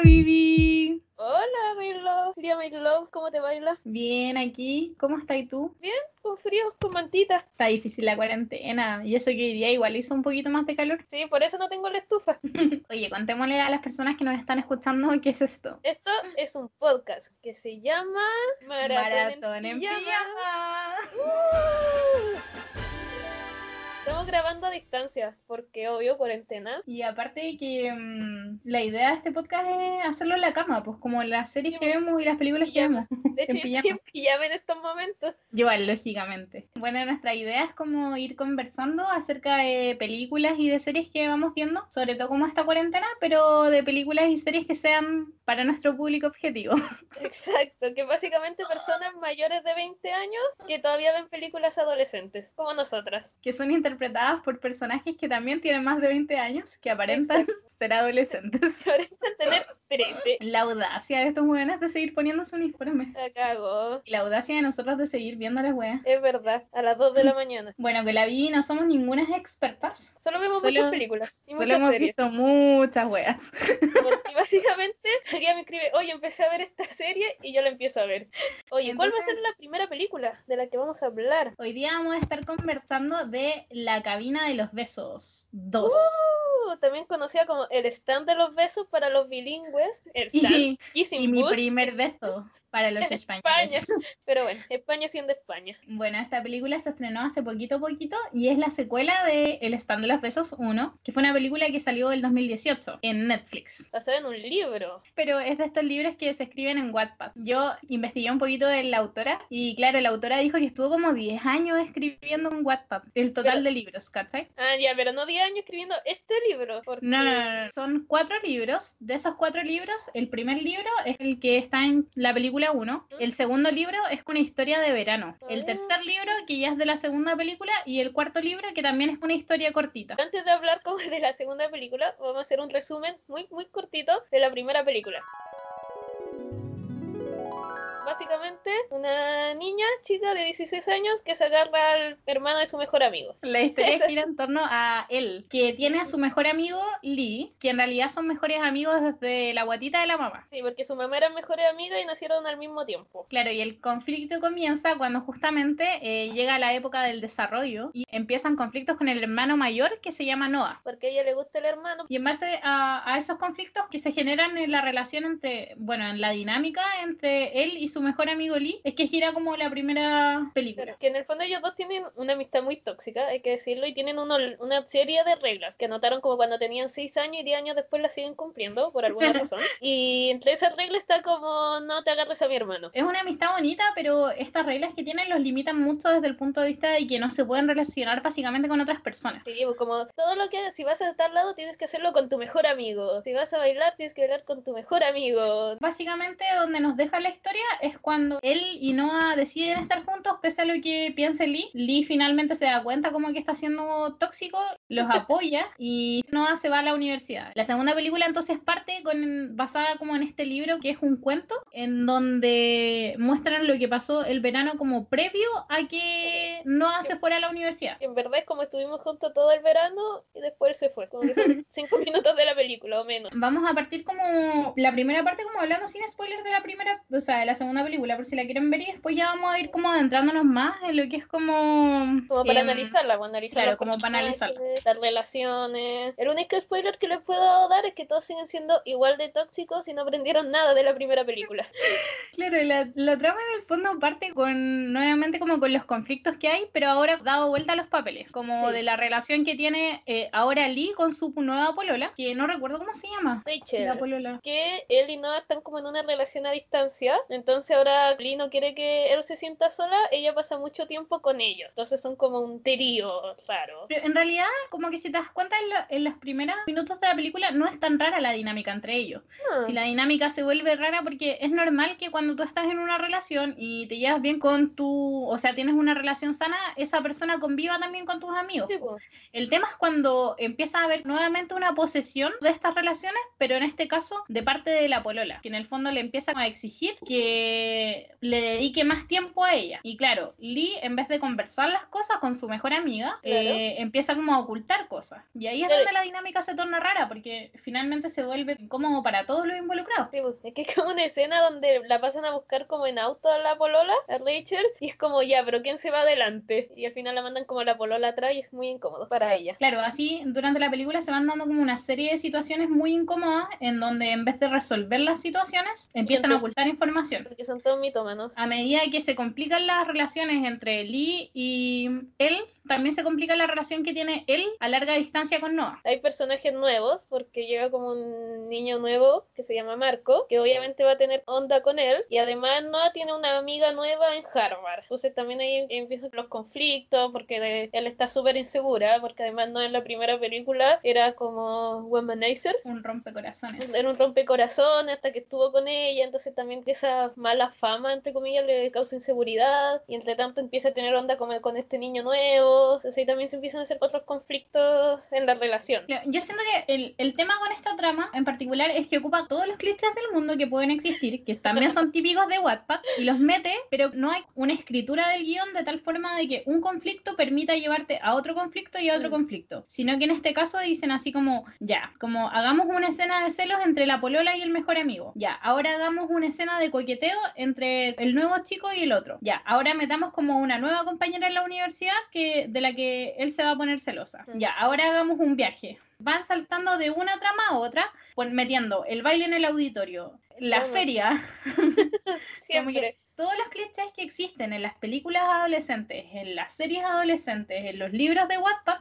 Hola, Vivi. Hola, Mirlo. Día Mirlo, ¿cómo te baila? Bien, aquí. ¿Cómo estás tú? Bien, con frío, con mantita. Está difícil la cuarentena. Y eso que hoy día igual hizo un poquito más de calor. Sí, por eso no tengo la estufa. Oye, contémosle a las personas que nos están escuchando qué es esto. Esto es un podcast que se llama Maratón, Maratón en, Pijama. Estamos grabando a distancia porque obvio cuarentena. Y aparte de que mm, la idea de este podcast es hacerlo en la cama, pues como las series que vemos y las películas que vemos. De hecho, en pijama en estos momentos. Igual, lógicamente. Bueno, nuestra idea es como ir conversando acerca de películas y de series que vamos viendo, sobre todo como esta cuarentena, pero de películas y series que sean para nuestro público objetivo. Exacto, que básicamente personas mayores de 20 años que todavía ven películas adolescentes, como nosotras. Que son interpretadas interpretadas por personajes que también tienen más de 20 años, que aparentan ser adolescentes. Que aparentan tener 13. La audacia de estos jóvenes de seguir poniéndose uniforme. La cago. Y la audacia de nosotros de seguir viendo las weas. Es verdad, a las 2 de la mañana. Bueno, que la vi no somos ninguna expertas. Solo vemos muchas películas y muchas hemos visto muchas weas. Porque básicamente alguien me escribe, oye, empecé a ver esta serie y yo la empiezo a ver. Oye, ¿cuál va a ser la primera película de la que vamos a hablar? Hoy día vamos a estar conversando de La cabina de los besos 2. Uh, también conocida como el stand de los besos para los bilingües. Y mi primer beso para los españoles. Pero bueno, España siendo España. Bueno, esta película se estrenó hace poquito poquito y es la secuela de El stand de los besos 1, que fue una película que salió el 2018 en Netflix. Basada en un libro. Pero es de estos libros que se escriben en Wattpad. Yo investigué un poquito de la autora y claro, la autora dijo que estuvo como 10 años escribiendo en Wattpad, el total de libros, ¿cachai? Ah, ya, pero no 10 años escribiendo este libro. No, no, no, son cuatro libros. De esos cuatro libros, el primer libro es el que está en la película 1. El segundo libro es una historia de verano. El tercer libro, que ya es de la segunda película, y el cuarto libro, que también es una historia cortita. Antes de hablar como de la segunda película, vamos a hacer un resumen muy, muy cortito de la primera película básicamente una niña chica de 16 años que se agarra al hermano de su mejor amigo. La historia gira en torno a él, que tiene a su mejor amigo Lee, que en realidad son mejores amigos desde la guatita de la mamá. Sí, porque su mamá era mejores amigas y nacieron al mismo tiempo. Claro, y el conflicto comienza cuando justamente eh, llega la época del desarrollo y empiezan conflictos con el hermano mayor que se llama Noah. Porque a ella le gusta el hermano. Y en base a, a esos conflictos que se generan en la relación entre, bueno, en la dinámica entre él y su mejor amigo Lee es que gira como la primera película. que en el fondo ellos dos tienen una amistad muy tóxica, hay que decirlo, y tienen uno, una serie de reglas que anotaron como cuando tenían 6 años y 10 años después las siguen cumpliendo por alguna razón. Y entre esas reglas está como no te agarres a mi hermano. Es una amistad bonita, pero estas reglas que tienen los limitan mucho desde el punto de vista de que no se pueden relacionar básicamente con otras personas. Sí, pues como todo lo que si vas a tal lado tienes que hacerlo con tu mejor amigo. Si vas a bailar tienes que bailar con tu mejor amigo. Básicamente donde nos deja la historia es cuando él y Noah deciden estar juntos, pese a lo que piense Lee. Lee finalmente se da cuenta como que está siendo tóxico, los apoya y Noah se va a la universidad. La segunda película entonces parte con, basada como en este libro que es un cuento en donde muestran lo que pasó el verano como previo a que Noah se fuera a la universidad. En verdad es como estuvimos juntos todo el verano y después se fue, como que son cinco minutos de la película o menos. Vamos a partir como la primera parte como hablando sin spoilers de la primera, o sea, de la segunda película, por si la quieren ver y después ya vamos a ir como adentrándonos más en lo que es como... Como para analizarla, como analizar claro, como para analizarla. Las relaciones. El único spoiler que les puedo dar es que todos siguen siendo igual de tóxicos y no aprendieron nada de la primera película. claro, la, la trama en el fondo parte con, nuevamente como con los conflictos que hay, pero ahora dado vuelta a los papeles, como de la relación que tiene eh, ahora Lee con su nueva polola, que no recuerdo cómo se llama. Rachel. La polola. Que él y Noah están como en una relación a distancia, entonces ahora Lee no quiere que él se sienta sola, ella pasa mucho tiempo con ellos. Entonces son como un terío raro. Pero en realidad, como que si te das cuenta en, los primeros minutos de la película, no es tan rara la dinámica entre ellos. Ah. Si la dinámica se vuelve rara, porque es normal que cuando tú estás en una relación y te llevas bien con tu, o sea, tienes una relación sana esa persona conviva también con tus amigos. Sí. El tema es cuando empieza a haber nuevamente una posesión de estas relaciones, pero en este caso de parte de la polola, que en el fondo le empieza a exigir que le dedique más tiempo a ella. Y claro, Lee, en vez de conversar las cosas con su mejor amiga, Claro. eh, empieza como a ocultar cosas. Y ahí es Claro. donde la dinámica se torna rara, porque finalmente se vuelve incómodo para todos los involucrados. Sí, pues, es que es como una escena donde la pasan a buscar como en auto a la polola, a Rachel, y es como ya, pero ¿quién se va adelante? Y al final la mandan como la polola atrás y es muy incómodo para ella. Claro, así durante la película se van dando como una serie de situaciones muy incómodas en donde en vez de resolver las situaciones, empiezan a ocultar información. Porque son todos mitómanos. A medida que se complican las relaciones entre Lee y él, también se complica la relación que tiene él a larga distancia con Noah. Hay personajes nuevos, porque llega como un niño nuevo que se llama Marco, que obviamente va a tener onda con él, y además Noah tiene una amiga nueva en Harvard. Entonces también ahí empiezan los conflictos, porque él está súper insegura, porque además Noah en la primera película era como womanizer, Un rompecorazones. era un rompecorazón hasta que estuvo con ella, entonces también esa mala fama, entre comillas, le causa inseguridad, y entre tanto empieza a tener onda como con este niño nuevo, entonces ahí también se empiezan a hacer otros conflictos en la relación. Yo siento que el, el tema con esta trama en particular es que ocupa todos los clichés del mundo que pueden existir, que también son típicos de Wattpad, y los mete, pero no hay una escritura del guion de tal forma de que un conflicto permita llevarte a otro conflicto y a otro Mm. conflicto, sino que en este caso dicen así como, ya, como hagamos una escena de celos entre la polola y el mejor amigo, ya, ahora hagamos una escena de coqueteo entre el nuevo chico y el otro, ya, ahora metamos como una nueva compañera en la universidad que de la que él se va a poner celosa, Mm. ya, ahora hagamos un viaje, van saltando de una trama a otra, pues metiendo el baile en el auditorio, la feria, Siempre. todos los clichés que existen en las películas adolescentes, en las series adolescentes, en los libros de Wattpad,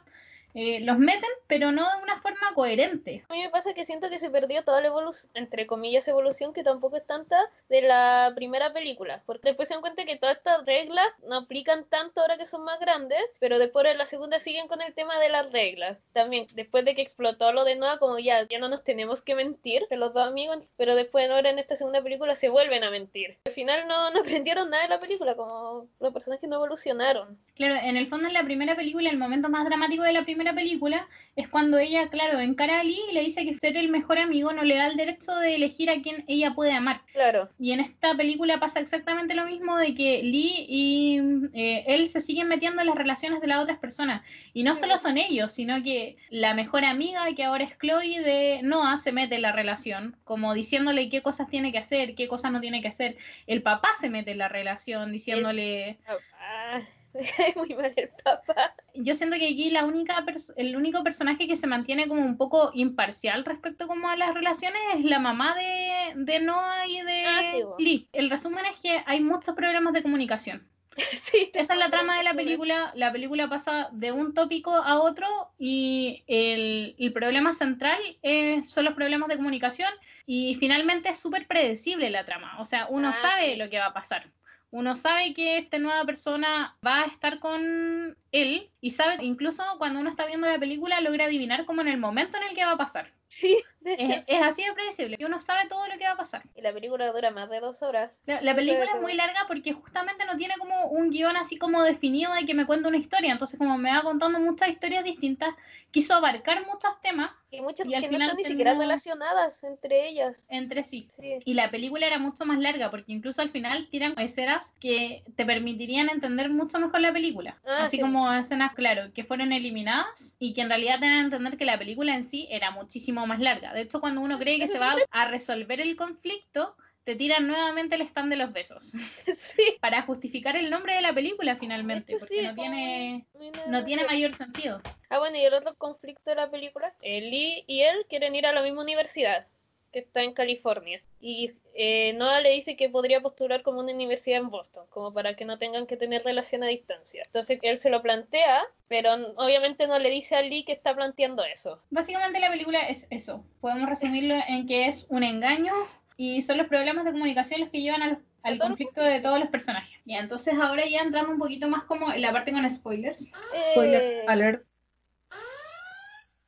eh, los meten, pero no de una forma coherente. A mí me pasa que siento que se perdió toda la evolución, entre comillas, evolución, que tampoco es tanta, de la primera película. Porque después se dan cuenta que todas estas reglas no aplican tanto ahora que son más grandes, pero después en la segunda siguen con el tema de las reglas. También, después de que explotó lo de Noah, como ya, ya no nos tenemos que mentir, de los dos amigos, pero después ahora en esta segunda película se vuelven a mentir. Al final no, no aprendieron nada de la película, como los personajes no evolucionaron. Claro, en el fondo en la primera película, el momento más dramático de la primera película es cuando ella, claro, encara a Lee y le dice que ser el mejor amigo no le da el derecho de elegir a quien ella puede amar. Claro. Y en esta película pasa exactamente lo mismo de que Lee y eh, él se siguen metiendo en las relaciones de las otras personas. Y no solo son ellos, sino que la mejor amiga, que ahora es Chloe de Noah, se mete en la relación, como diciéndole qué cosas tiene que hacer, qué cosas no tiene que hacer. El papá se mete en la relación, diciéndole... Ah, me cae muy mal el papá. Yo siento que aquí la única el único personaje que se mantiene como un poco imparcial respecto como a las relaciones es la mamá de, de Noah y de Ah, sí. Lee. El resumen es que hay muchos problemas de comunicación. sí, Esa es la trama de la película. La película pasa de un tópico a otro y el, el problema central eh, son los problemas de comunicación y finalmente es súper predecible la trama. O sea, uno Ah, sabe sí. lo que va a pasar. Uno sabe que esta nueva persona va a estar con él y sabe, incluso cuando uno está viendo la película, logra adivinar como en el momento en el que va a pasar. Sí, de hecho, Es, sí. es así de predecible. Y uno sabe todo lo que va a pasar. Y la película dura más de dos horas. La, la película es es muy larga porque justamente no tiene como un guion así como definido de que me cuenta una historia. Entonces, como me va contando muchas historias distintas, quiso abarcar muchos temas Y muchas Y al que no final están ni siquiera relacionadas entre ellas. entre sí. Sí. Y la película era mucho más larga porque incluso al final tiran escenas que te permitirían entender mucho mejor la película. Ah, Así sí. como escenas, claro, que fueron eliminadas y que en realidad a entender que la película en sí era muchísimo más larga. De hecho, cuando uno cree que se va a resolver el conflicto, te tiran nuevamente el stand de los besos. sí. Para justificar el nombre de la película finalmente, hecho, porque sí, no tiene, Mira, no tiene mayor sentido. Ah, bueno, y el otro conflicto de la película, Lee y él quieren ir a la misma universidad, que está en California. Y eh, Noah le dice que podría postular como una universidad en Boston, como para que no tengan que tener relación a distancia. Entonces él se lo plantea, pero obviamente no le dice a Lee que está planteando eso. Básicamente la película es eso. Podemos resumirlo en que es un engaño y son los problemas de comunicación los que llevan a los- al conflicto de todos los personajes. Y entonces ahora ya entrando un poquito más como en la parte con spoilers. Spoiler Eh, alert.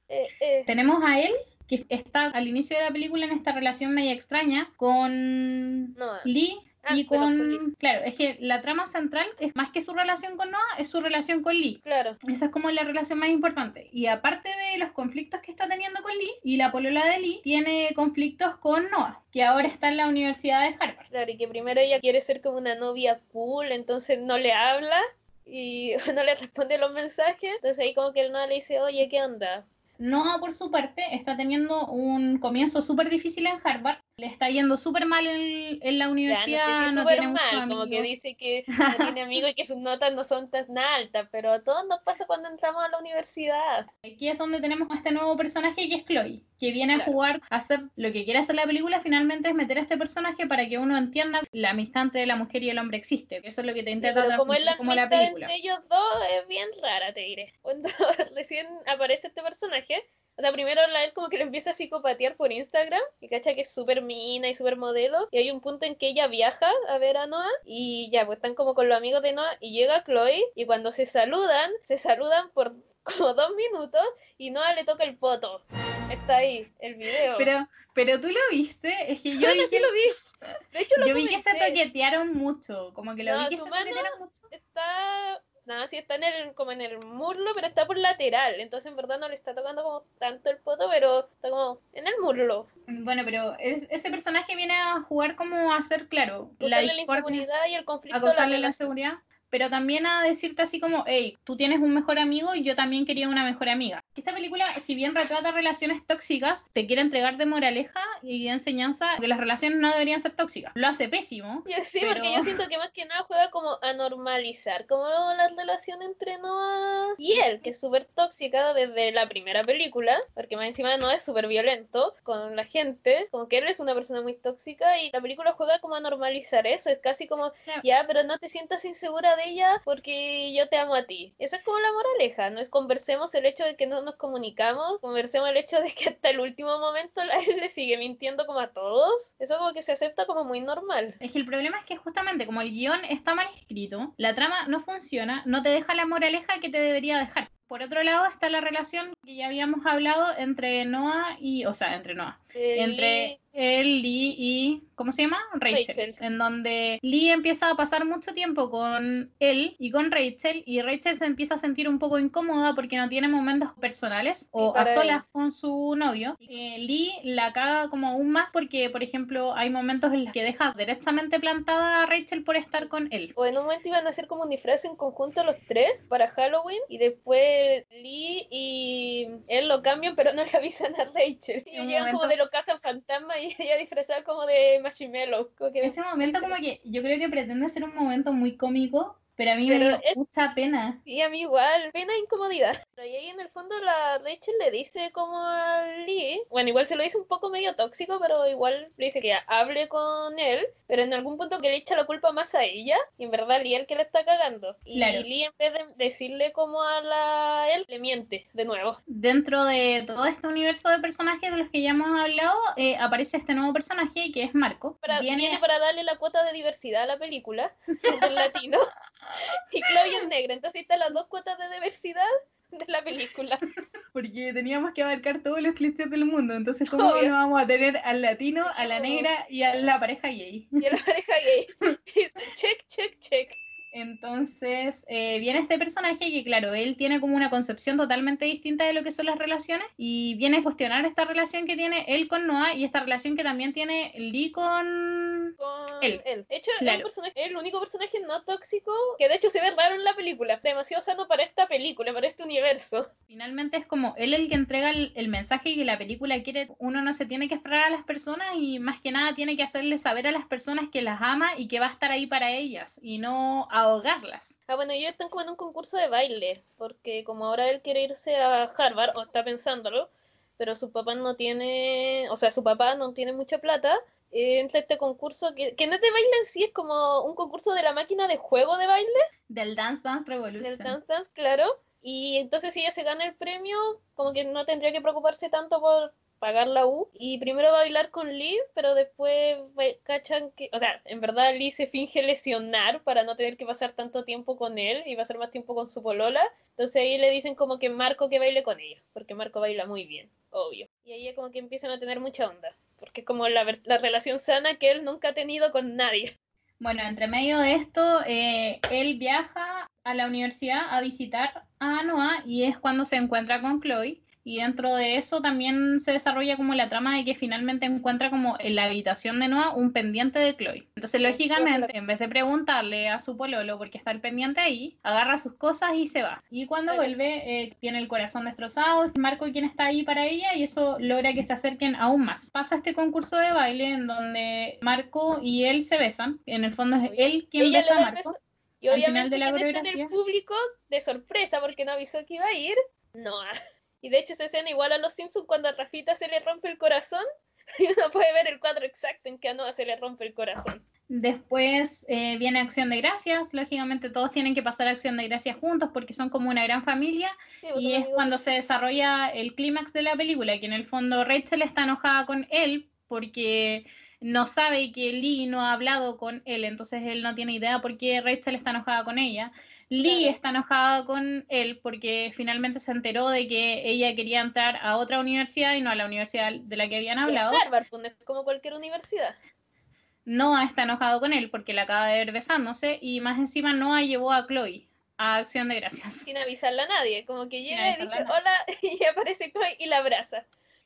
eh, eh, Tenemos a él que está al inicio de la película en esta relación media extraña con Noah. Lee Ah, y con, claro, es que la trama central es más que su relación con Noah, es su relación con Lee. Claro. Esa es como la relación más importante. Y aparte de los conflictos que está teniendo con Lee, y la polola de Lee tiene conflictos con Noah, que ahora está en la Universidad de Harvard. Claro, y que primero ella quiere ser como una novia cool, entonces no le habla y no le responde los mensajes. Entonces ahí como que el no le dice, oye, ¿qué onda? Noah, por su parte, está teniendo un comienzo súper difícil en Harvard. Le está yendo súper mal en, en la Ya, no universidad. sé si es no tiene mal, como que dice que no tiene amigos y que sus notas no son tan altas, pero a todos nos pasa cuando entramos a la universidad. Aquí es donde tenemos a este nuevo personaje que es Chloe, que viene a jugar, a hacer lo que quiere hacer la película, finalmente es meter a este personaje para que uno entienda la amistad entre la mujer y el hombre existe, que eso es lo que te intenta Pero como es la como la película. entre ellos dos, es bien rara, te diré. Cuando recién aparece este personaje, o sea, primero la él como que le empieza a psicopatear por Instagram, y cacha que es súper mina y súper modelo, y hay un punto en que ella viaja a ver a Noah, y ya, pues están como con los amigos de Noah, y llega Chloe, y cuando se saludan, se saludan por como dos minutos, y Noah le toca el poto. Está ahí, el video. Pero, pero tú lo viste, es que yo Bueno, vi sí que, lo vi. De hecho, lo yo vi que se toquetearon mucho, como que lo No, vi que se mano toquetearon mucho. está nada sí está en el como en el muslo pero está por lateral. Entonces en verdad no le está tocando como tanto el poto pero está como en el muslo. Bueno, pero es- ese personaje viene a jugar como a hacer, claro, la la inseguridad y el conflicto a la la seguridad, pero también a decirte así como, hey, tú tienes un mejor amigo y yo también quería una mejor amiga. Esta película, si bien retrata relaciones tóxicas, te quiere entregar de moraleja y de enseñanza que las relaciones no deberían ser tóxicas. Lo hace pésimo. Yo sí, Pero- porque yo siento que más que nada juega como a normalizar, como la relación entre Noah y él, que es súper tóxica desde la primera película, porque más encima Noah es súper violento con la gente, como que él es una persona muy tóxica y la película juega como a normalizar eso, es casi como, ya, pero no te sientas insegura de ella porque yo te amo a ti. Esa es como la moraleja, no es conversemos el hecho de que no nos comunicamos, conversemos el hecho de que hasta el último momento la él le sigue mintiendo como a todos, eso como que se acepta como muy normal. Es que el problema es que justamente como el guion está mal escrito, la trama no funciona, no te deja la moraleja que te debería dejar. Por otro lado está la relación que ya habíamos hablado entre Noah y, o sea, entre Noah, entre él, Lee y, ¿cómo se llama? Rachel, Rachel. En donde Lee empieza a pasar mucho tiempo con él y con Rachel y Rachel se empieza a sentir un poco incómoda porque no tiene momentos personales o a solas con su novio. Eh, Lee la caga como aún más porque, por ejemplo, hay momentos en los que deja directamente plantada a Rachel por estar con él. O en un momento iban a hacer como un disfraz en conjunto los tres para Halloween y después Lee y él lo cambian pero no le avisan a Rachel. Y llegan como de los cazan fantasma y ella disfrazada como de marshmallow. Como que Ese momento como que yo creo que pretende ser un momento muy cómico, pero a mí Pero me dio es- mucha pena. Sí, a mí igual, pena e incomodidad. Pero ahí en el fondo la Rachel le dice como a Lee, bueno, igual se lo dice un poco medio tóxico, pero igual le dice que hable con él, pero en algún punto que le echa la culpa más a ella, y en verdad Lee es el que le está cagando. Y Claro. Lee en vez de decirle como a la él, le miente de nuevo. Dentro de todo este universo de personajes de los que ya hemos hablado, eh, aparece este nuevo personaje que es Marco. Para, Viene- Viene para darle la cuota de diversidad a la película, siendo el latino, y Chloe es negra, entonces ahí están las dos cuotas de diversidad de la película. Porque teníamos que abarcar todos los clichés del mundo, entonces ¿cómo Obvio. no vamos a tener al latino, a la negra y a la pareja gay? Y a la pareja gay. check, check, check. Entonces eh, viene este personaje que, claro, él tiene como una concepción totalmente distinta de lo que son las relaciones y viene a cuestionar esta relación que tiene él con Noah y esta relación que también tiene Lee con... con Él. él. De hecho, Claro. es el único personaje no tóxico que de hecho se ve raro en la película. Demasiado sano para esta película, para este universo. Finalmente es como él el que entrega el, el mensaje que la película quiere. Uno no se tiene que esperar a las personas y más que nada tiene que hacerle saber a las personas que las ama y que va a estar ahí para ellas y no ahogarlas. Ah, bueno, ellos están como en un concurso de baile, porque como ahora él quiere irse a Harvard, o está pensándolo, pero su papá no tiene, o sea, su papá no tiene mucha plata, eh, entra este concurso que, que no es de baile en sí, es como un concurso de la máquina de juego de baile. Del Dance Dance Revolution. del Dance Dance, claro. Y entonces si ella se gana el premio, como que no tendría que preocuparse tanto por pagar la U. Y primero va a bailar con Lee, pero después va- cachan que, o sea, en verdad Lee se finge lesionar para no tener que pasar tanto tiempo con él y pasar más tiempo con su polola. Entonces ahí le dicen como que Marco que baile con ella, porque Marco baila muy bien, obvio. Y ahí como que empiezan a tener mucha onda, porque es como la, la relación sana que él nunca ha tenido con nadie. Bueno, entre medio de esto, eh, él viaja a la universidad a visitar a Noah y es cuando se encuentra con Chloe. Y dentro de eso también se desarrolla como la trama de que finalmente encuentra como en la habitación de Noah un pendiente de Chloe. Entonces, lógicamente, en vez de preguntarle a su pololo porque está el pendiente ahí, agarra sus cosas y se va. Y cuando vuelve, eh, tiene el corazón destrozado, es Marco quien está ahí para ella y eso logra que se acerquen aún más. Pasa este concurso de baile en donde Marco y él se besan. En el fondo es él quien besa a Marco. Y obviamente al final de el público de sorpresa porque no avisó que iba a ir, Noah. Y de hecho esa escena igual a los Simpsons cuando a Rafita se le rompe el corazón. Y uno puede ver el cuadro exacto en que a Noah se le rompe el corazón. Después eh, viene Acción de Gracias. Lógicamente todos tienen que pasar Acción de Gracias juntos porque son como una gran familia. Pues, y es cuando se desarrolla el clímax de la película, que en el fondo Rachel está enojada con él porque no sabe que Lee no ha hablado con él, entonces él no tiene idea por qué Rachel está enojada con ella. Lee está enojada con él porque finalmente se enteró de que ella quería entrar a otra universidad y no a la universidad de la que habían hablado. Harvard, pues, como cualquier universidad. Noah está enojado con él porque la acaba de ver besándose y más encima Noah llevó a Chloe a Acción de Gracias. Sin avisarle a nadie, como que llega y dice hola y aparece Chloe y la abraza.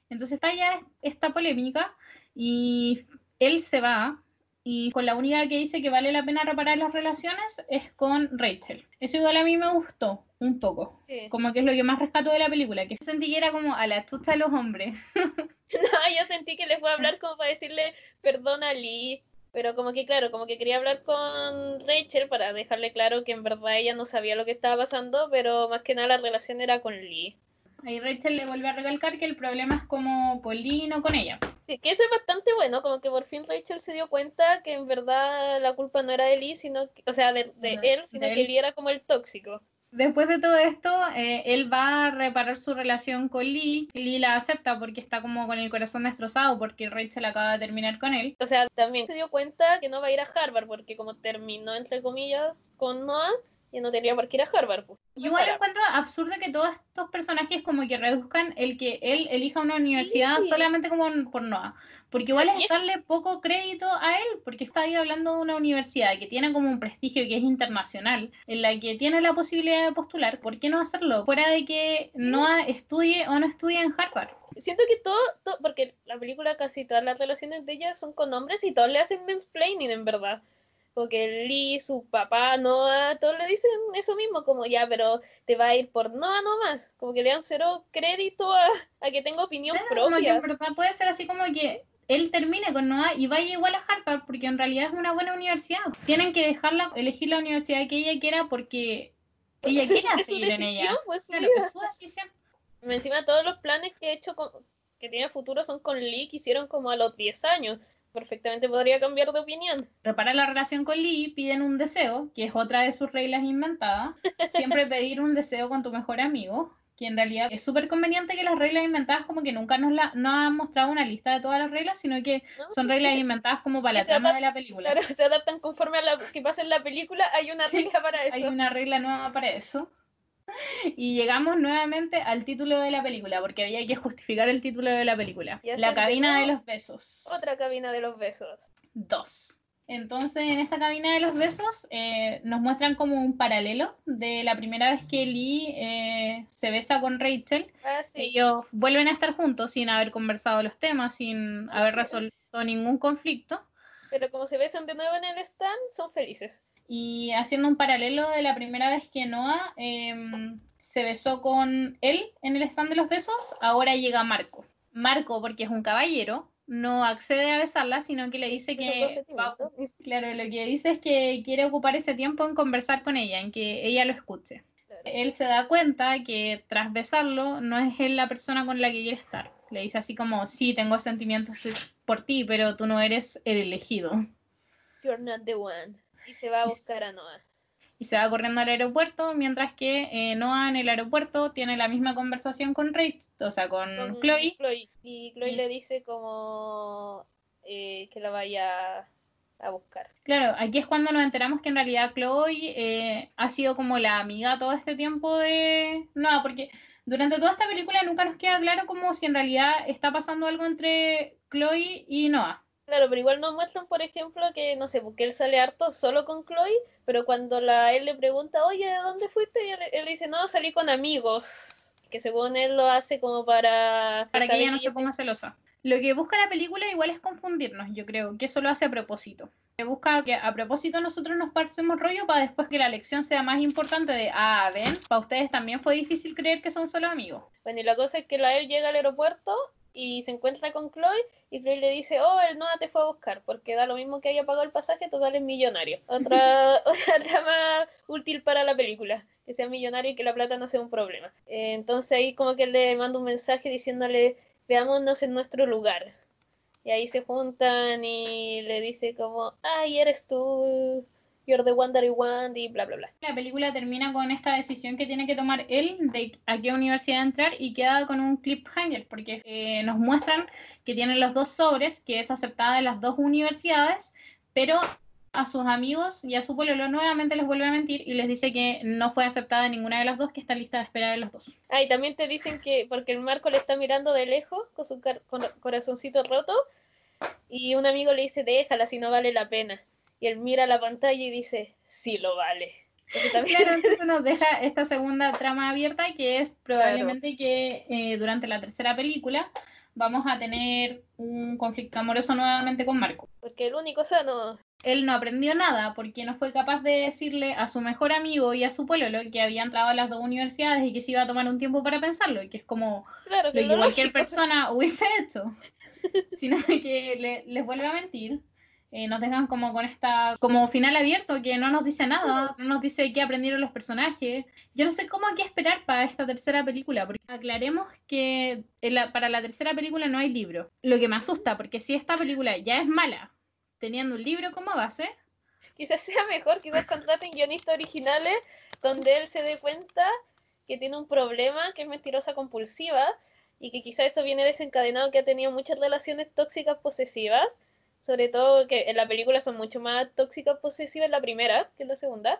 Entonces está ya esta polémica y él se va y con la única que dice que vale la pena reparar las relaciones es con Rachel. Eso igual a mí me gustó un poco. Como que es lo que más rescato de la película, que sentí que era como a la chucha de los hombres. no, yo sentí que le fue a hablar como para decirle perdón a Lee, pero como que claro, como que quería hablar con Rachel para dejarle claro que en verdad ella no sabía lo que estaba pasando, pero más que nada la relación era con Lee. Ahí Rachel le vuelve a recalcar que el problema es como con Lee, no con ella. Sí, que eso es bastante bueno, como que por fin Rachel se dio cuenta que en verdad la culpa no era de Lee, sino, o sea, de, él, sino que Lee era como el tóxico. Después de todo esto, eh, él va a reparar su relación con Lee. Lee la acepta porque está como con el corazón destrozado porque Rachel acaba de terminar con él. O sea, también se dio cuenta que no va a ir a Harvard porque como terminó, entre comillas, con Noah, y no tenía por qué ir a Harvard. Pues. Igual encuentro absurdo que todos estos personajes como que reduzcan el que él elija una universidad solamente como por Noah. Porque igual es darle poco crédito a él, porque está ahí hablando de una universidad que tiene como un prestigio que es internacional, en la que tiene la posibilidad de postular. ¿Por qué no hacerlo? Fuera de que Noah estudie o no estudie en Harvard. Siento que todo, todo, porque la película casi todas las relaciones de ellas son con hombres y todos le hacen mansplaining en verdad porque Lee, su papá, Noah, todos le dicen eso mismo, como ya, pero te va a ir por Noah nomás, como que le dan cero crédito a, que tenga opinión propia. puede ser así como que él termine con Noah y vaya igual a Harvard, porque en realidad es una buena universidad. Tienen que dejarla elegir la universidad que ella quiera porque ella quiere seguir en ella. Pues, es su decisión. Encima todos los planes que he hecho que tiene futuro son con Lee que hicieron como a los 10 años perfectamente podría cambiar de opinión. Repara la relación con Lee, piden un deseo, que es otra de sus reglas inventadas. Siempre pedir un deseo con tu mejor amigo, que en realidad es súper conveniente que las reglas inventadas como que nunca nos la, no han mostrado una lista de todas las reglas, sino que son reglas inventadas como para la trama de la película. Claro, se adaptan conforme a lo que pasa en la película, hay una regla para eso. Hay una regla nueva para eso. Y llegamos nuevamente al título de la película, porque había que justificar el título de la película. La cabina de los besos. Otra cabina de los besos. Dos. Entonces, en esta cabina de los besos eh, nos muestran como un paralelo de la primera vez que Lee eh, se besa con Rachel. Ah, Ellos vuelven a estar juntos sin haber conversado los temas, sin haber resuelto ningún conflicto. Pero como se besan de nuevo en el stand, son felices. Y haciendo un paralelo de la primera vez que Noah em, se besó con él en el stand de los besos, ahora llega Marco. Marco, porque es un caballero, no accede a besarla, sino que le dice que... claro, lo que dice es que quiere ocupar ese tiempo en conversar con ella, en que ella lo escuche. Él se da cuenta que tras besarlo no es él la persona con la que quiere estar. Le dice así como, sí, tengo sentimientos por ti, pero tú no eres el elegido. You're not the one. Y se va a buscar a Noah. Y se va corriendo al aeropuerto, mientras que eh, Noah en el aeropuerto tiene la misma conversación con Rachel, o sea, con, Chloe. Y Chloe le dice como eh, que la vaya a buscar. Claro, aquí es cuando nos enteramos que en realidad Chloe eh, ha sido como la amiga todo este tiempo de Noah, porque durante toda esta película nunca nos queda claro como si en realidad está pasando algo entre Chloe y Noah Claro, pero igual nos muestran, por ejemplo, que, no sé, porque él sale harto solo con Chloe, pero cuando la, él le pregunta, oye, ¿de dónde fuiste? Y él, él dice, no, salí con amigos. Que según él lo hace como para... Para que ella no se ponga celosa. Lo que busca la película igual es confundirnos, yo creo, que eso lo hace a propósito. Que busca que a propósito nosotros nos parecemos rollo para después que la lección sea más importante de, ah, ven, para ustedes también fue difícil creer que son solo amigos. Bueno, y la cosa es que la él llega al aeropuerto y se encuentra con Chloe y Chloe le dice, oh, el Noah te fue a buscar, porque da lo mismo que haya pagado el pasaje, total es millonario. Otra, otra trama útil para la película, que sea millonario y que la plata no sea un problema. Eh, entonces ahí como que le manda un mensaje diciéndole, veámonos en nuestro lugar. Y ahí se juntan y le dice como, ay, eres tú, you're the one that I want, y bla, bla, bla. La película termina con esta decisión que tiene que tomar él de a qué universidad entrar y queda con un cliffhanger, porque eh, nos muestran que tienen los dos sobres, que es aceptada de las dos universidades, pero a sus amigos y a su pueblo nuevamente les vuelve a mentir y les dice que no fue aceptada ninguna de las dos, que está lista de espera de las dos. Ah, y también te dicen que, porque el Marco le está mirando de lejos con su con- corazoncito roto, y un amigo le dice, déjala si no vale la pena. Y él mira la pantalla y dice, sí lo vale. También- Claro, entonces nos deja esta segunda trama abierta que es probablemente que eh, durante la tercera película vamos a tener un conflicto amoroso nuevamente con Marco. porque el único sano, Él no aprendió nada porque no fue capaz de decirle a su mejor amigo y a su pueblo que había entrado a las dos universidades y que se iba a tomar un tiempo para pensarlo y que es como claro lo que que lo cualquier lógico. persona hubiese hecho, sino que le- les vuelve a mentir. Eh, nos dejan como con esta, como final abierto, que no nos dice nada, no nos dice qué aprendieron los personajes. Yo no sé cómo hay que esperar para esta tercera película, porque aclaremos que la- para la tercera película no hay libro. Lo que me asusta, porque si esta película ya es mala, teniendo un libro como base, Quizás sea mejor, quizás contraten guionistas originales donde él se dé cuenta que tiene un problema, que es mentirosa compulsiva y que quizás eso viene desencadenado que ha tenido muchas relaciones tóxicas posesivas, sobre todo que en la película son mucho más tóxicas posesivas en la primera que en la segunda,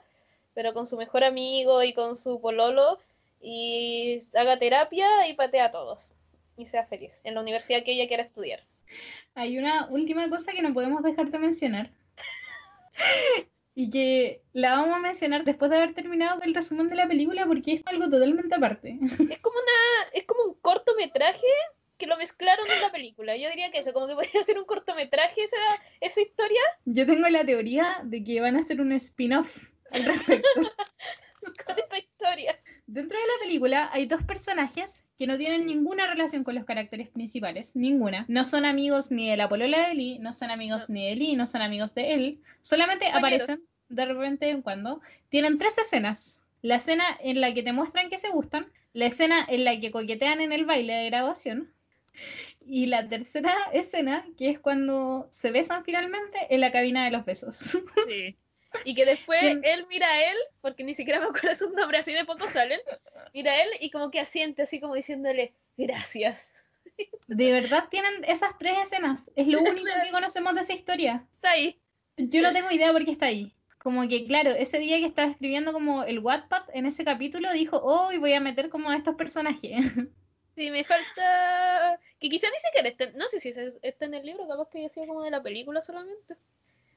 pero con su mejor amigo y con su pololo y haga terapia y patea a todos y sea feliz en la universidad que ella quiera estudiar. Hay una última cosa que no podemos dejar de mencionar. Y que la vamos a mencionar después de haber terminado con el resumen de la película porque es algo totalmente aparte. Es como una, es como un cortometraje que lo mezclaron en la película. Yo diría que eso, como que podría ser un cortometraje esa, esa historia Yo tengo la teoría de que van a hacer un spin-off al respecto. con esta historia. Dentro de la película hay dos personajes que no tienen ninguna relación con los caracteres principales, ninguna. No son amigos ni de la polola de Lee, no son amigos ni de Lee, no son amigos de él. Solamente Compañeros. aparecen de repente en cuando. Tienen tres escenas. La escena en la que te muestran que se gustan, la escena en la que coquetean en el baile de graduación y la tercera escena que es cuando se besan finalmente en la cabina de los besos. Sí. Y que después él mira a él, porque ni siquiera me acuerdo su nombre, así de poco salen, mira a él y como que asiente, así como diciéndole, gracias. De verdad tienen esas tres escenas. Es lo único que conocemos de esa historia. Está ahí. Yo no tengo idea por qué está ahí. Como que, claro, ese día que estaba escribiendo como el Wattpad en ese capítulo, dijo, oh, y voy a meter como a estos personajes. Sí, me falta... Que quizá ni siquiera está, no sé si es- está en el libro, capaz que haya sido como de la película solamente.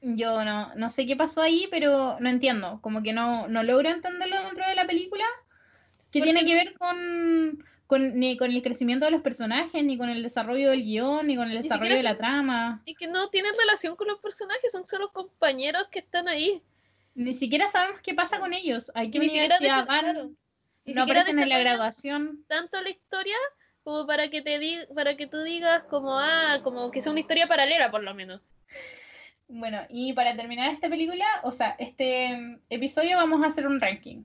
Yo no, no sé qué pasó ahí, pero no entiendo. Como que no, no logro entenderlo dentro de la película. Que tiene que ver con, con, ni con el crecimiento de los personajes, ni con el desarrollo del guion, ni con el desarrollo de la son- trama. Y que no tienen relación con los personajes, son solo compañeros que están ahí. Ni siquiera sabemos qué pasa con ellos. ¿A qué Ni van? Ni no aparecen en la graduación. tanto la historia como para que te di para que tú digas como ah como que sea una historia paralela por lo menos. Bueno, y para terminar esta película, o sea, este mm, episodio vamos a hacer un ranking.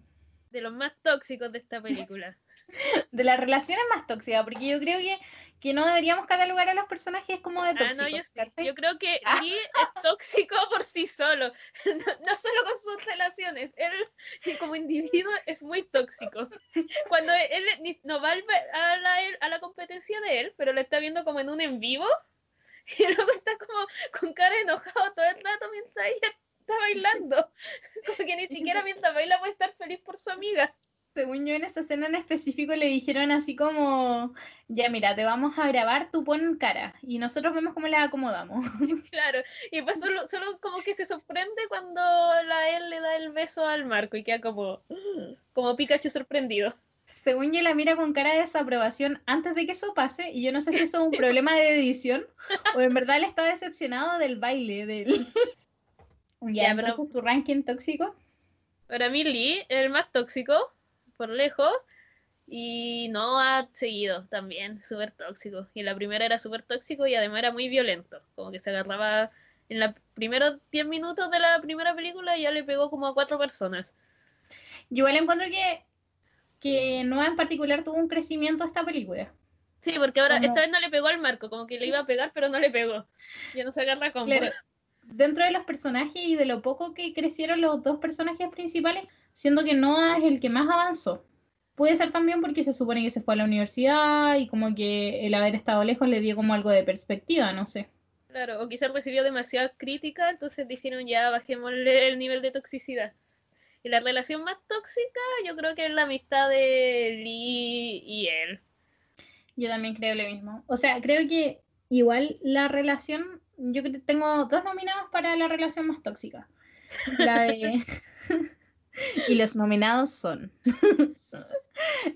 De los más tóxicos de esta película de las relaciones más tóxicas, porque yo creo que, que no deberíamos catalogar a los personajes como de ah tóxicos. no yo creo que Ah. Lee es tóxico por sí solo no, no solo con sus relaciones él como individuo es muy tóxico cuando él ni- no va a la, a la competencia de él pero lo está viendo como en un en vivo y luego está como con cara enojado todo el rato mientras ella está bailando como que ni siquiera mientras baila puede estar feliz por su amiga Según yo, en esa escena en específico le dijeron así como, ya mira, te vamos a grabar, tú pon cara y nosotros vemos cómo le acomodamos. Claro, y pues solo, solo como que se sorprende cuando la él le da el beso al Marco y queda como, como Pikachu sorprendido. Según yo, la mira con cara de desaprobación antes de que eso pase y yo no sé si eso es un problema de edición o en verdad él está decepcionado del baile de él. Ya, pero- entonces tu ranking tóxico. Para mí Lee, el más tóxico, por lejos, y no ha seguido también, súper tóxico. Y la primera era súper tóxico y además era muy violento, como que se agarraba en los primeros 10 minutos de la primera película y ya le pegó como a cuatro personas. Yo igual encuentro que, que Noah en particular tuvo un crecimiento esta película. Sí, porque ahora Como- esta vez no le pegó al marco, como que le iba a pegar, pero no le pegó. Ya no se agarra con Claro, dentro de los personajes y de lo poco que crecieron los dos personajes principales, siendo que Noah es el que más avanzó. Puede ser también porque se supone que se fue a la universidad y como que el haber estado lejos le dio como algo de perspectiva, no sé. Claro, o quizás recibió demasiada crítica, entonces dijeron ya bajémosle el nivel de toxicidad. Y la relación más tóxica, yo creo que es la amistad de Lee y él. Yo también creo lo mismo. O sea, creo que igual la relación, yo tengo dos nominados para la relación más tóxica. La de... y los nominados son...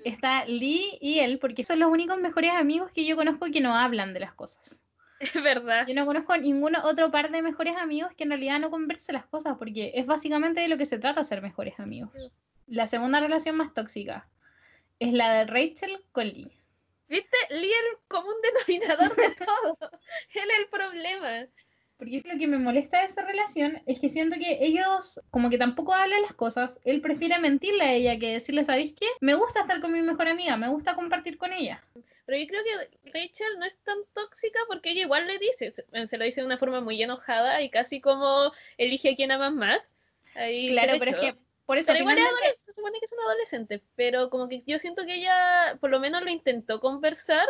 Está Lee y él, porque son los únicos mejores amigos que yo conozco que no hablan de las cosas. Es verdad. Yo no conozco a ningún otro par de mejores amigos que en realidad no converse las cosas, porque es básicamente de lo que se trata ser mejores amigos. La segunda relación más tóxica es la de Rachel con Lee. ¿Viste? Lee es el común denominador de todo. Él es el problema. Porque lo que me molesta de esa relación es que siento que ellos como que tampoco hablan las cosas. Él prefiere mentirle a ella que decirle, ¿sabéis qué? Me gusta estar con mi mejor amiga, me gusta compartir con ella. Pero yo creo que Rachel no es tan tóxica porque ella igual le dice, se lo dice de una forma muy enojada y casi como elige a quien amas más. Ahí claro, pero es echó. que por eso Pero igual es se supone que es un adolescente, pero como que yo siento que ella por lo menos lo intentó conversar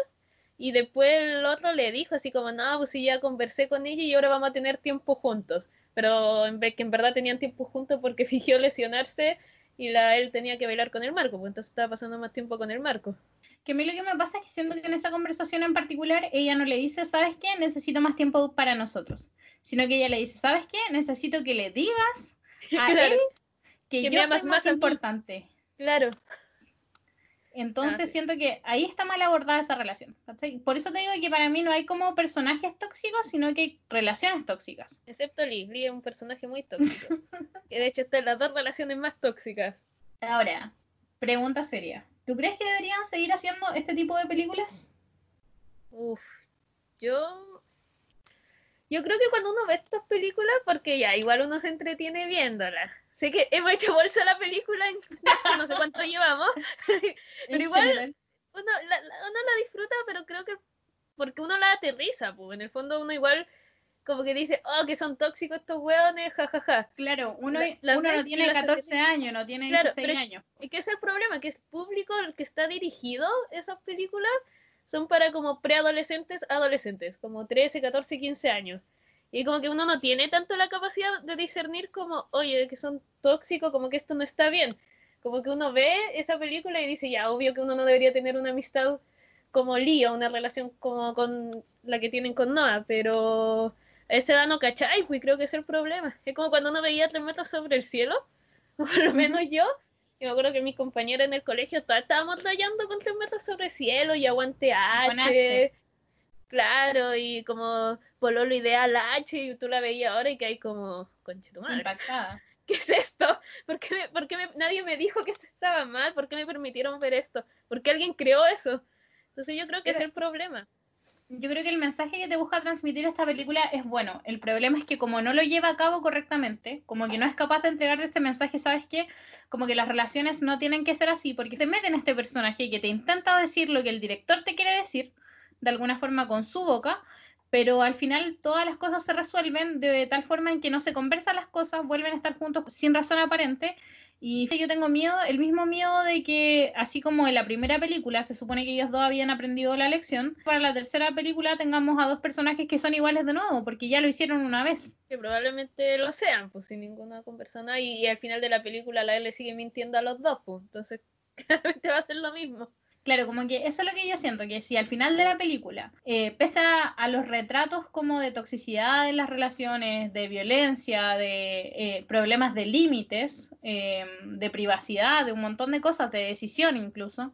y después el otro le dijo así como, no, pues sí, ya conversé con ella y ahora vamos a tener tiempo juntos. Pero en vez que en verdad tenían tiempo juntos porque fingió lesionarse y la, él tenía que bailar con el Marco, pues entonces estaba pasando más tiempo con el Marco. Que a mí lo que me pasa es que siento que en esa conversación en particular ella no le dice, ¿sabes qué? Necesito más tiempo para nosotros. Sino que ella le dice, ¿sabes qué? Necesito que le digas a Claro. él que, Que yo soy más más importante. Claro, Entonces Ah, sí. siento que ahí está mal abordada esa relación. Por eso te digo que para mí no hay como personajes tóxicos, sino que hay relaciones tóxicas. excepto Lee. Lee es un personaje muy tóxico. que de hecho está en las dos relaciones más tóxicas. Ahora, pregunta seria. ¿Tú crees que deberían seguir haciendo este tipo de películas? Uf, yo. Yo creo que cuando uno ve estas películas, porque ya, igual uno se entretiene viéndolas. Sé que hemos hecho bolsa la película, en no sé cuánto llevamos, pero igual uno la, la- uno la disfruta, pero creo que porque uno la aterriza, pues en el fondo uno igual como que dice, oh, que son tóxicos estos hueones, jajaja. Claro, uno, la- la uno no y tiene las 14 aterriza. años, no tiene Claro, 16 pero- años. Es que es el problema, que es público el que está dirigido, esas películas son para como preadolescentes, adolescentes, como 13, 14, 15 años. Y como que uno no tiene tanto la capacidad de discernir como, oye, que son tóxicos, como que esto no está bien. Como que uno ve esa película y dice, ya, obvio que uno no debería tener una amistad como Lee o una relación como con la que tienen con Noah, pero a esa edad no cachai, pues creo que es el problema. Es como cuando uno veía tres metros sobre el cielo, por lo menos yo, y me acuerdo que mis compañeras en el colegio todas estábamos rayando con tres metros sobre el cielo y aguante H. H. Claro, y como Pololo Ideal H, y tú la veías ahora y que hay como, conche tu madre, Impactada. ¿qué es esto? ¿Por qué, me- por qué me- nadie me dijo que esto estaba mal? ¿Por qué me permitieron ver esto? ¿Por qué alguien creó eso? Entonces yo creo que es el problema. Yo creo que el mensaje que te busca transmitir esta película es bueno. El problema es que como no lo lleva a cabo correctamente, como que no es capaz de entregarte este mensaje, ¿sabes qué? Como que las relaciones no tienen que ser así, porque te meten este personaje que te intenta decir lo que el director te quiere decir, de alguna forma con su boca, pero al final todas las cosas se resuelven de tal forma en que no se conversan las cosas, vuelven a estar juntos sin razón aparente. Y yo tengo miedo, el mismo miedo de que, así como en la primera película se supone que ellos dos habían aprendido la lección, para la tercera película tengamos a dos personajes que son iguales de nuevo, porque ya lo hicieron una vez. Que probablemente lo sean, pues sin ninguna conversa nada, y, al final de la película la él sigue mintiendo a los dos, pues. Entonces, Claramente va a ser lo mismo. Claro, como que eso es lo que yo siento, que si al final de la película, eh, pese a, los retratos como de toxicidad en las relaciones, de violencia, de eh, problemas de límites, eh, de privacidad, de un montón de cosas, de decisión incluso,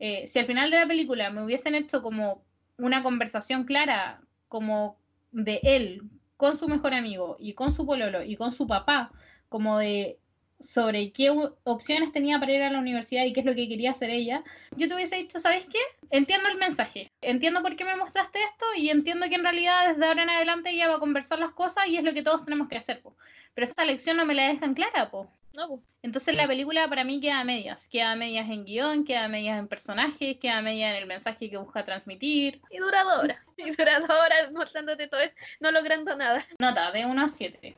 si al final de la película me hubiesen hecho como una conversación clara, como de él con su mejor amigo y con su pololo y con su papá, como de sobre qué opciones tenía para ir a la universidad y qué es lo que quería hacer ella, yo te hubiese dicho, ¿sabes qué? Entiendo el mensaje, entiendo por qué me mostraste esto y entiendo que en realidad desde ahora en adelante ella va a conversar las cosas y es lo que todos tenemos que hacer, po. pero esta lección no me la dejan clara, po. No, Entonces la película para mí queda a medias, queda a medias en guion, queda a medias en personajes, queda a medias en el mensaje que busca transmitir. Y duradora, y duradora mostrándote todo eso, no logrando nada. Nota, de 1 a 7.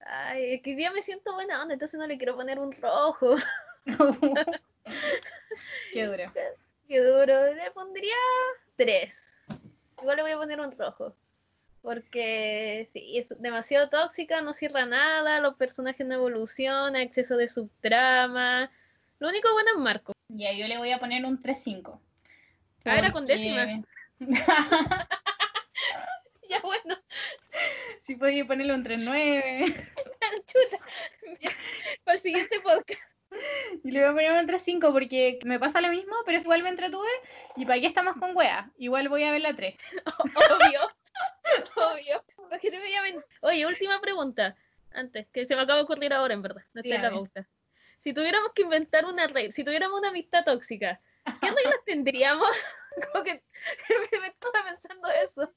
Ay, es que día me siento buena onda, entonces no le quiero poner un rojo. Qué duro. Qué duro. Le pondría tres. Igual le voy a poner un rojo. Porque sí, es demasiado tóxica, no cierra nada, los personajes no evolucionan, exceso de subtrama. Lo único bueno es Marco. Ya, yo le voy a poner un 3-5. Ah, era con décima. ya bueno. Si podía ponerlo entre 9. Chuta. Para el siguiente podcast. Y le voy a poner entre 5 porque me pasa lo mismo, pero igual me entretuve. ¿Y para qué estamos con wea? Igual voy a ver la 3. Obvio. Obvio. ¿Para qué te Oye, última pregunta. Antes, que se me acaba de ocurrir ahora, en verdad. No está en la pauta. Si tuviéramos que inventar una red, si tuviéramos una amistad tóxica, ¿qué reglas tendríamos? Como que me estuve pensando eso.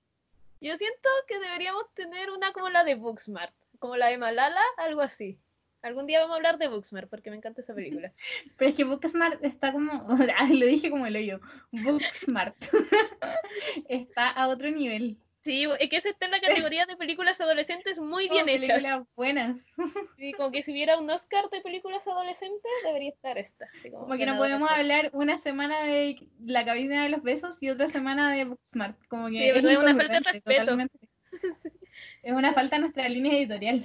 Yo siento que deberíamos tener una como la de Booksmart, como la de Malala, algo así. Algún día vamos a hablar de Booksmart porque me encanta esa película. Pero es que Booksmart está como, lo dije como el hoyo, Booksmart está a otro nivel. Sí, es que esa está en la categoría de películas adolescentes muy bien hechas. Películas buenas. Sí, como que si hubiera un Oscar de películas adolescentes, debería estar esta. como, que no podemos hablar una semana de La cabina de los besos y otra semana de Booksmart. Como que sí, es, una falta de respeto. Es una falta de nuestra línea editorial.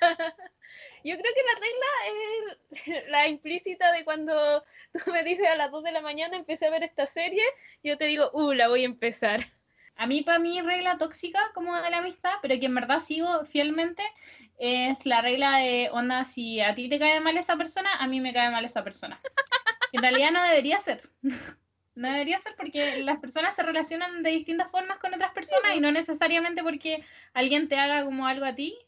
Yo creo que la regla es la implícita de cuando tú me dices a las 2 de la mañana empecé a ver esta serie, yo te digo, uh, la voy a empezar. A mí, para mí, regla tóxica como de la amistad, pero que en verdad sigo fielmente, es la regla de, onda, si a ti te cae mal esa persona, a mí me cae mal esa persona. En realidad no debería ser. No debería ser porque las personas se relacionan de distintas formas con otras personas y no necesariamente porque alguien te haga como algo a ti,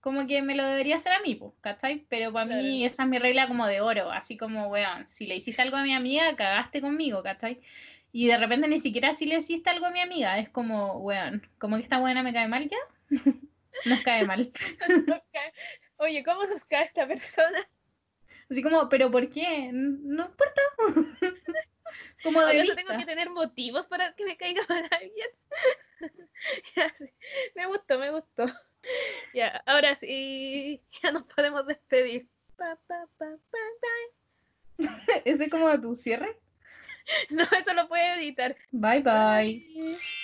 como que me lo debería hacer a mí, ¿cachai? Pero para mí esa es mi regla como de oro, así como, weón, si le hiciste algo a mi amiga, cagaste conmigo, ¿cachai? Y de repente ni siquiera si le hiciste algo a mi amiga, es como, weón, como que esta buena me cae mal ya. nos cae mal. Oye, ¿cómo nos cae esta persona? Así como, ¿pero por qué? No importa. como de Yo tengo que tener motivos para que me caiga mal alguien. ya, sí. Me gustó, me gustó. Ya, ahora sí, ya nos podemos despedir. ¿Ese es como tu cierre? No, eso lo puede editar. bye. bye.